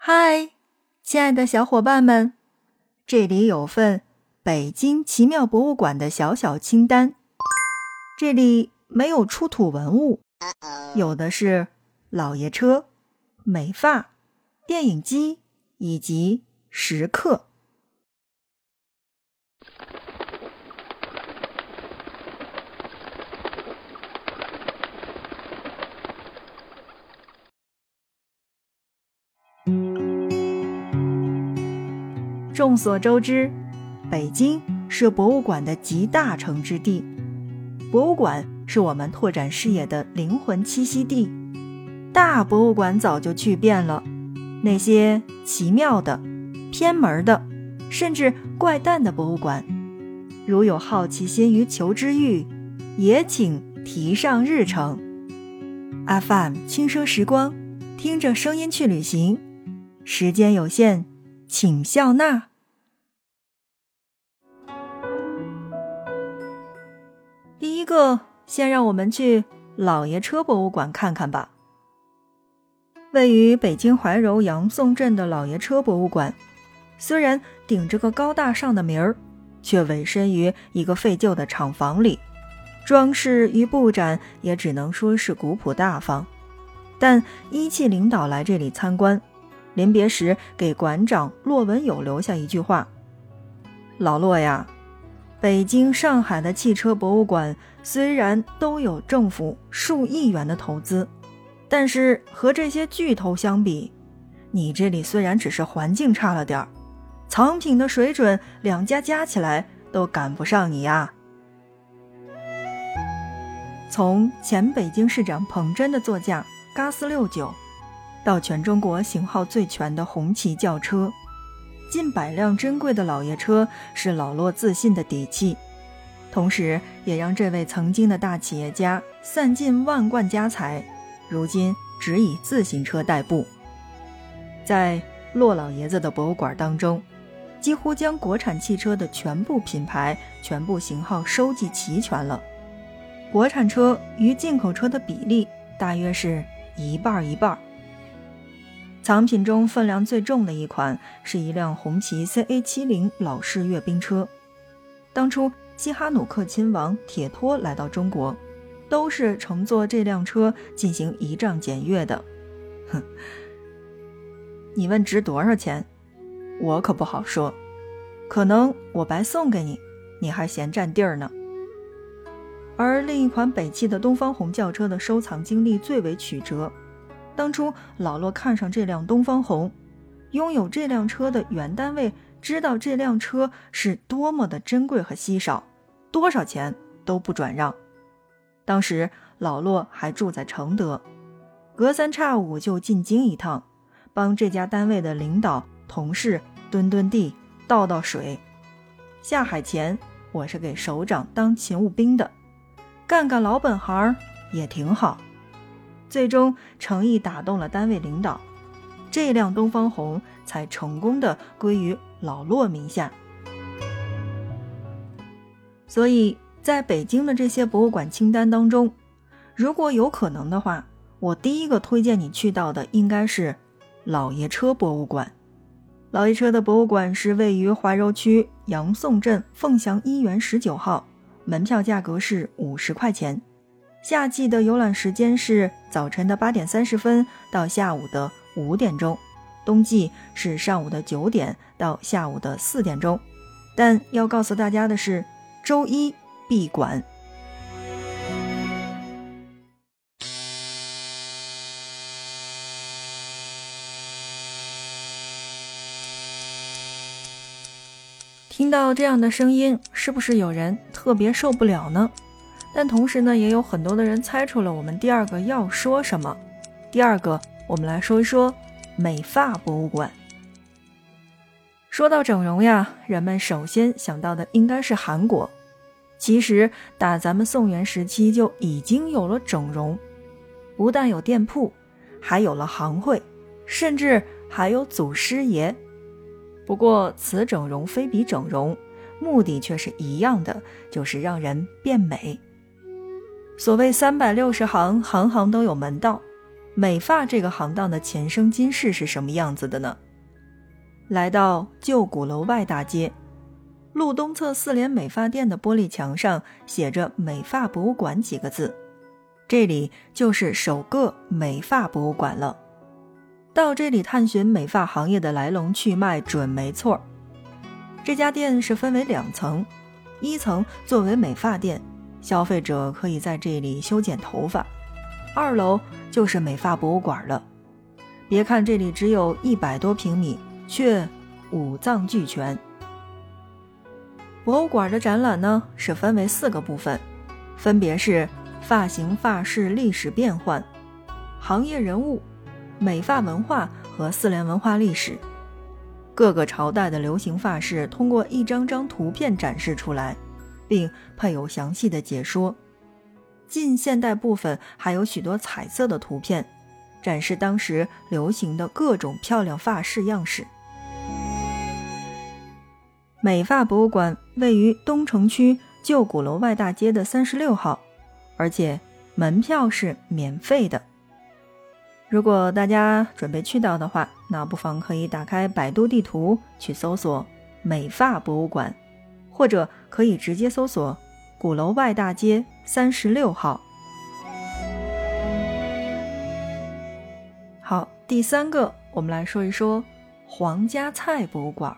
嗨，亲爱的小伙伴们，这里有份北京奇妙博物馆的小小清单。这里没有出土文物，有的是老爷车、美发、电影机以及石刻。众所周知，北京是博物馆的集大成之地。博物馆是我们拓展视野的灵魂栖息地。大博物馆早就去遍了，那些奇妙的、偏门的，甚至怪诞的博物馆，如有好奇心与求知欲，也请提上日程。FM 轻声时光，听着声音去旅行。时间有限，请笑纳。个，先让我们去老爷车博物馆看看吧。位于北京怀柔杨宋镇的老爷车博物馆，虽然顶着个高大上的名儿，却委身于一个废旧的厂房里，装饰与布展也只能说是古朴大方。但一汽领导来这里参观。临别时，给馆长骆文友留下一句话：“老骆呀，北京、上海的汽车博物馆虽然都有政府数亿元的投资，但是和这些巨头相比，你这里虽然只是环境差了点儿，藏品的水准两家加起来都赶不上你呀。”从前北京市长彭真的座驾嘎斯六九。到全中国型号最全的红旗轿车，近百辆珍贵的老爷车是老骆自信的底气，同时也让这位曾经的大企业家散尽万贯家财，如今只以自行车代步。在骆老爷子的博物馆当中，几乎将国产汽车的全部品牌、全部型号收集齐全了。国产车与进口车的比例大约是一半一半。藏品中分量最重的一款是一辆红旗 CA 七零老式阅兵车。当初西哈努克亲王铁托来到中国，都是乘坐这辆车进行仪仗检阅的。哼，你问值多少钱，我可不好说。可能我白送给你，你还嫌占地儿呢。而另一款北汽的东方红轿车的收藏经历最为曲折。当初老骆看上这辆东方红，拥有这辆车的原单位知道这辆车是多么的珍贵和稀少，多少钱都不转让。当时老骆还住在承德，隔三差五就进京一趟，帮这家单位的领导同事蹲蹲地、倒倒水。下海前，我是给首长当勤务兵的，干干老本行也挺好。最终诚意打动了单位领导，这辆东方红才成功的归于老骆名下。所以，在北京的这些博物馆清单当中，如果有可能的话，我第一个推荐你去到的应该是老爷车博物馆。老爷车的博物馆是位于怀柔区杨宋镇凤翔一园十九号，门票价格是五十块钱。夏季的游览时间是早晨的八点三十分到下午的五点钟，冬季是上午的九点到下午的四点钟。但要告诉大家的是，周一闭馆。听到这样的声音，是不是有人特别受不了呢？但同时呢，也有很多的人猜出了我们第二个要说什么。第二个，我们来说一说美发博物馆。说到整容呀，人们首先想到的应该是韩国。其实，打咱们宋元时期就已经有了整容，不但有店铺，还有了行会，甚至还有祖师爷。不过，此整容非彼整容，目的却是一样的，就是让人变美。所谓三百六十行，行行都有门道。美发这个行当的前生今世是什么样子的呢？来到旧鼓楼外大街，路东侧四联美发店的玻璃墙上写着“美发博物馆”几个字，这里就是首个美发博物馆了。到这里探寻美发行业的来龙去脉准没错。这家店是分为两层，一层作为美发店，消费者可以在这里修剪头发；二楼就是美发博物馆了。别看这里只有一百多平米。却五脏俱全。博物馆的展览呢是分为四个部分，分别是发型、发饰、历史变换、行业人物、美发文化和四联文化历史。各个朝代的流行发饰通过一张张图片展示出来，并配有详细的解说。近现代部分还有许多彩色的图片，展示当时流行的各种漂亮发饰样式。美发博物馆位于东城区旧鼓楼外大街的三十六号，而且门票是免费的。如果大家准备去到的话，那不妨可以打开百度地图去搜索“美发博物馆”，或者可以直接搜索“鼓楼外大街三十六号”。好，第三个，我们来说一说皇家菜博物馆。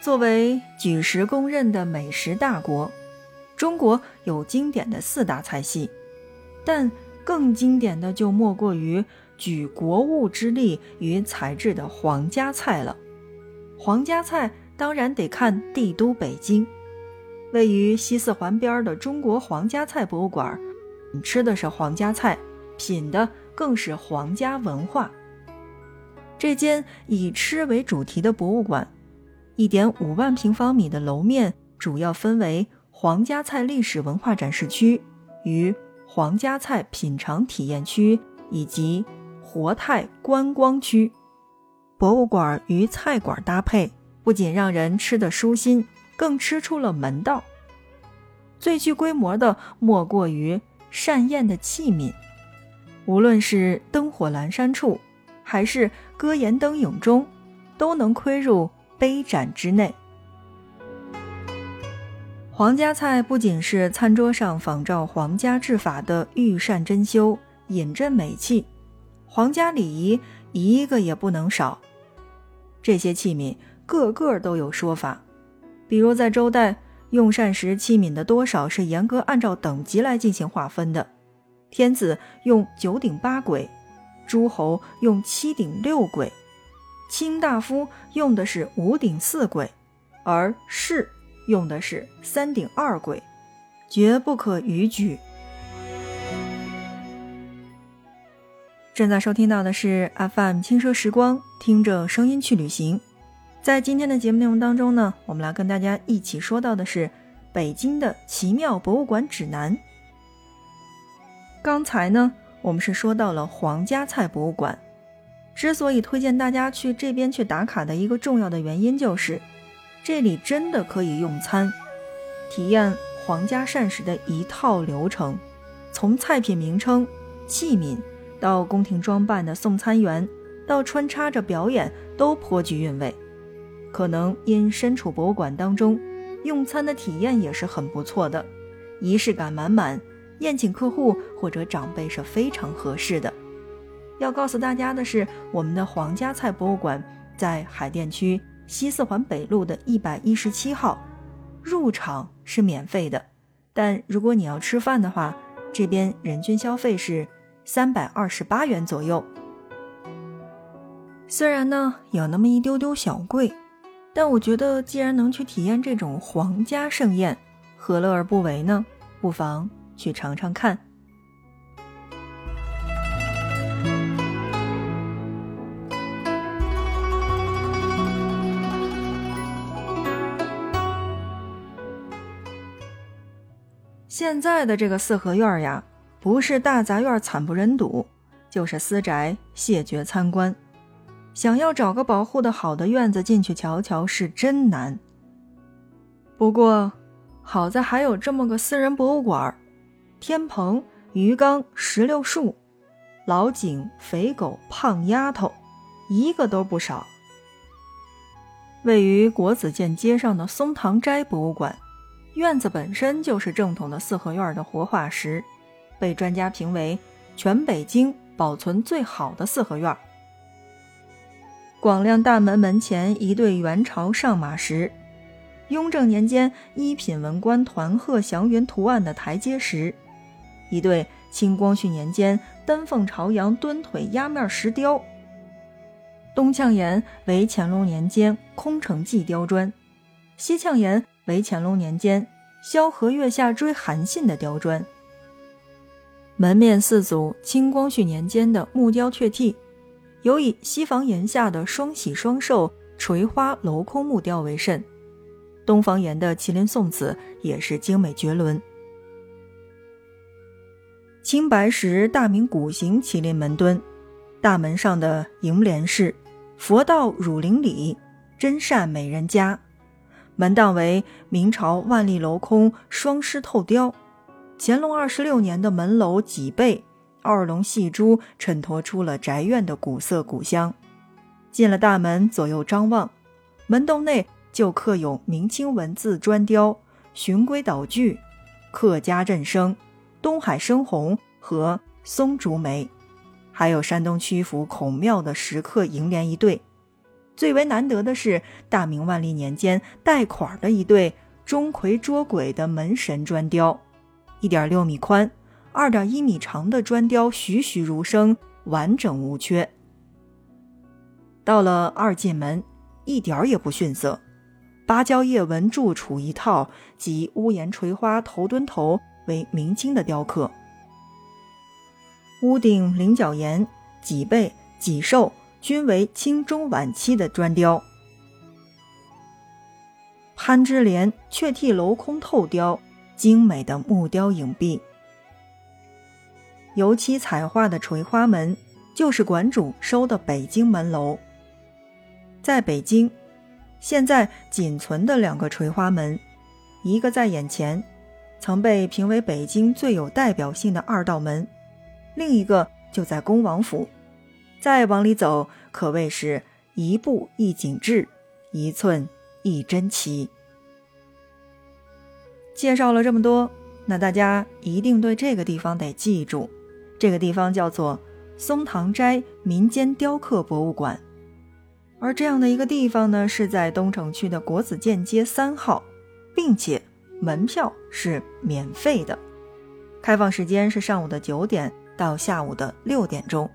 作为举世公认的美食大国，中国有经典的四大菜系，但更经典的就莫过于举国物之力于材质的皇家菜了。皇家菜当然得看帝都北京，位于西四环边的中国皇家菜博物馆，你吃的是皇家菜，品的更是皇家文化。这间以吃为主题的博物馆。一点五万平方米的楼面主要分为皇家菜历史文化展示区与皇家菜品尝体验区以及活态观光区。博物馆与菜馆搭配，不仅让人吃得舒心，更吃出了门道。最具规模的莫过于膳宴的器皿，无论是灯火阑珊处，还是歌言灯影中，都能窥入。杯盏之内，皇家菜不仅是餐桌上仿照皇家制法的御膳珍馐，饮鸩美器，皇家礼仪一个也不能少。这些器皿个个都有说法，比如在周代用膳时器皿的多少是严格按照等级来进行划分的，天子用九鼎八簋，诸侯用七鼎六簋。卿大夫用的是五鼎四簋，而士用的是三鼎二簋，绝不可逾矩。正在收听到的是 FM 轻奢时光，听着声音去旅行。在今天的节目内容当中呢，我们来跟大家一起说到的是北京的奇妙博物馆指南。刚才呢，我们是说到了皇家菜博物馆。之所以推荐大家去这边去打卡的一个重要的原因，就是这里真的可以用餐，体验皇家膳食的一套流程，从菜品名称、器皿，到宫廷装扮的送餐员，到穿插着表演，都颇具韵味。可能因身处博物馆当中，用餐的体验也是很不错的，仪式感满满，宴请客户或者长辈是非常合适的。要告诉大家的是，我们的皇家菜博物馆在海淀区西四环北路的一百一十七号，入场是免费的，但如果你要吃饭的话，这边人均消费是三百二十八元左右。虽然呢有那么一丢丢小贵，但我觉得既然能去体验这种皇家盛宴，何乐而不为呢？不妨去尝尝看。现在的这个四合院呀，不是大杂院惨不忍睹，就是私宅谢绝参观。想要找个保护的好的院子进去瞧瞧，是真难。不过，好在还有这么个私人博物馆，天棚、鱼缸、石榴树，老井、肥狗、胖丫头，一个都不少。位于国子监街上的松堂斋博物馆，院子本身就是正统的四合院的活化石，被专家评为全北京保存最好的四合院。广亮大门门前一对元朝上马石，雍正年间一品文官团鹤祥云图案的台阶石，一对清光绪年间丹凤朝阳墩腿压面石雕。东呛岩为乾隆年间空城计雕砖，西呛岩为乾隆年间萧何月下追韩信的雕砖。门面四组清光绪年间的木雕雀替，尤以西房檐下的双喜双寿垂花镂空木雕为甚。东房檐的麒麟送子也是精美绝伦。青白石大明古形麒麟门墩，大门上的楹联是。佛道汝林里，真善美人家。门档为明朝万历镂空双狮透雕，乾隆二十六年的门楼脊背，二龙戏珠衬托出了宅院的古色古香。进了大门，左右张望，门洞内就刻有明清文字砖雕“循规蹈矩，客家振声，东海生红”和“松竹梅”。还有山东曲阜孔庙的石刻楹联一对，最为难得的是大明万历年间带款的一对钟馗捉鬼的门神砖雕，一点六米宽、二点一米长的砖雕栩栩如生，完整无缺。到了二进门，一点儿也不逊色，芭蕉叶纹柱础一套及屋檐垂花头墩头为明清的雕刻。屋顶菱角檐、脊背、脊兽均为清中晚期的砖雕。攀枝莲雀替镂空透雕，精美的木雕影壁。油漆彩画的垂花门，就是馆主收的北京门楼。在北京，现在仅存的两个垂花门，一个在眼前，曾被评为北京最有代表性的二道门。另一个就在恭王府，再往里走，可谓是一步一景致，一寸一珍奇。介绍了这么多，那大家一定对这个地方得记住，这个地方叫做松堂斋民间雕刻博物馆。而这样的一个地方呢，是在东城区的国子监街三号，并且门票是免费的，开放时间是上午的九点。到下午的六点钟。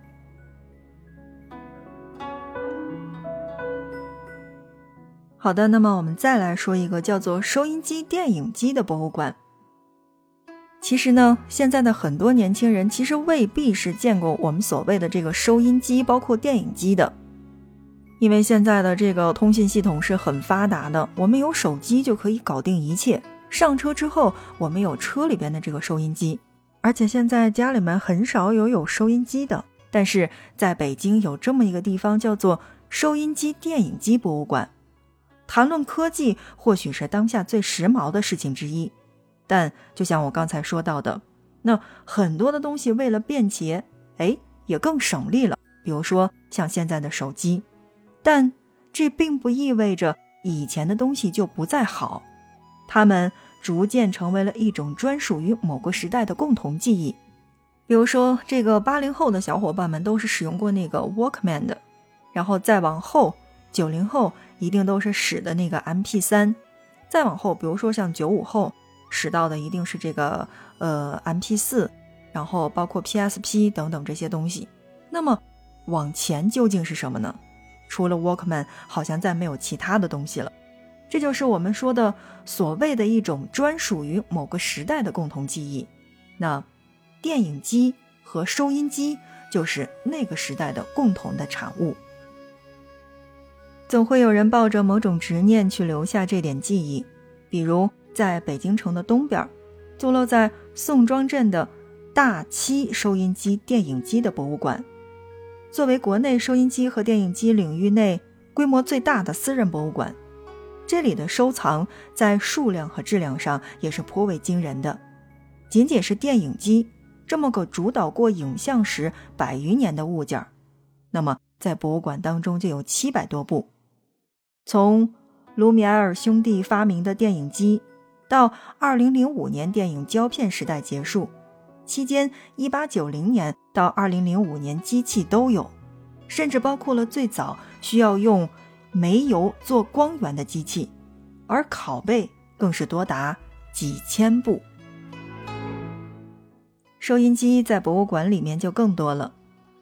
好的，那么我们再来说一个叫做收音机电影机的博物馆。其实呢，现在的很多年轻人其实未必是见过我们所谓的这个收音机，包括电影机的，因为现在的这个通信系统是很发达的，我们有手机就可以搞定一切。上车之后，我们有车里边的这个收音机。而且现在家里面很少有有收音机的，但是在北京有这么一个地方叫做收音机电影机博物馆。谈论科技，或许是当下最时髦的事情之一，但就像我刚才说到的，那很多的东西为了便捷，哎，也更省力了。比如说像现在的手机，但这并不意味着以前的东西就不再好，他们。逐渐成为了一种专属于某个时代的共同记忆。比如说，这个八零后的小伙伴们都是使用过那个 Walkman 的，然后再往后，九零后一定都是使的那个 MP 三，再往后，比如说像九五后使到的一定是这个呃 MP 四，然后包括 PSP 等等这些东西。那么往前究竟是什么呢？除了 Walkman，好像再没有其他的东西了。这就是我们说的所谓的一种专属于某个时代的共同记忆。那电影机和收音机就是那个时代的共同的产物。总会有人抱着某种执念去留下这点记忆，比如在北京城的东边，坐落在宋庄镇的大七收音机电影机的博物馆，作为国内收音机和电影机领域内规模最大的私人博物馆。这里的收藏在数量和质量上也是颇为惊人的，仅仅是电影机这么个主导过影像史百余年的物件，那么在博物馆当中就有七百多部。从卢米埃尔兄弟发明的电影机，到2005年电影胶片时代结束，期间1890年到2005年机器都有，甚至包括了最早需要用煤油做光源的机器，而拷贝更是多达几千部。收音机在博物馆里面就更多了，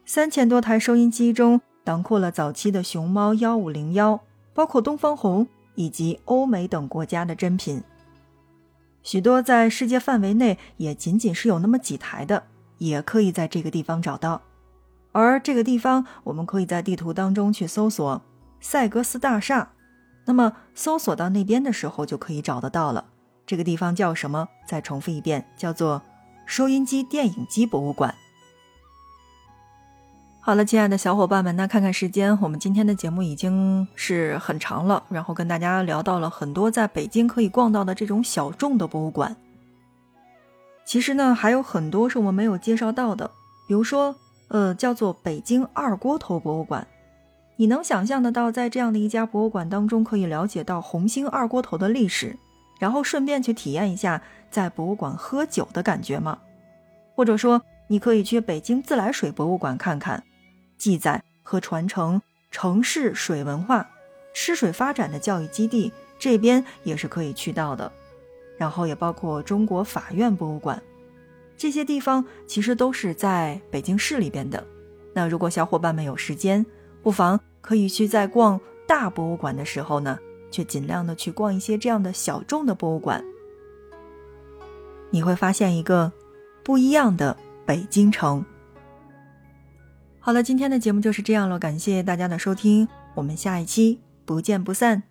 三千多台收音机中囊括了早期的熊猫幺五零幺，包括东方红以及欧美等国家的珍品。许多在世界范围内也仅仅是有那么几台的，也可以在这个地方找到。而这个地方，我们可以在地图当中去搜索塞格斯大厦，那么搜索到那边的时候就可以找得到了。这个地方叫什么？再重复一遍，叫做。收音机、电影机博物馆。好了，亲爱的小伙伴们，那看看时间，我们今天的节目已经是很长了，然后跟大家聊到了很多在北京可以逛到的这种小众的博物馆。其实呢，还有很多是我们没有介绍到的，比如说，呃，叫做北京二锅头博物馆。你能想象得到，在这样的一家博物馆当中，可以了解到红星二锅头的历史？然后顺便去体验一下在博物馆喝酒的感觉吗？或者说，你可以去北京自来水博物馆看看，记载和传承城市水文化、吃水发展的教育基地，这边也是可以去到的。然后也包括中国法院博物馆，这些地方其实都是在北京市里边的。那如果小伙伴们有时间，不妨可以去在逛大博物馆的时候呢。去尽量的去逛一些这样的小众的博物馆，你会发现一个不一样的北京城。好了，今天的节目就是这样了，感谢大家的收听，我们下一期不见不散。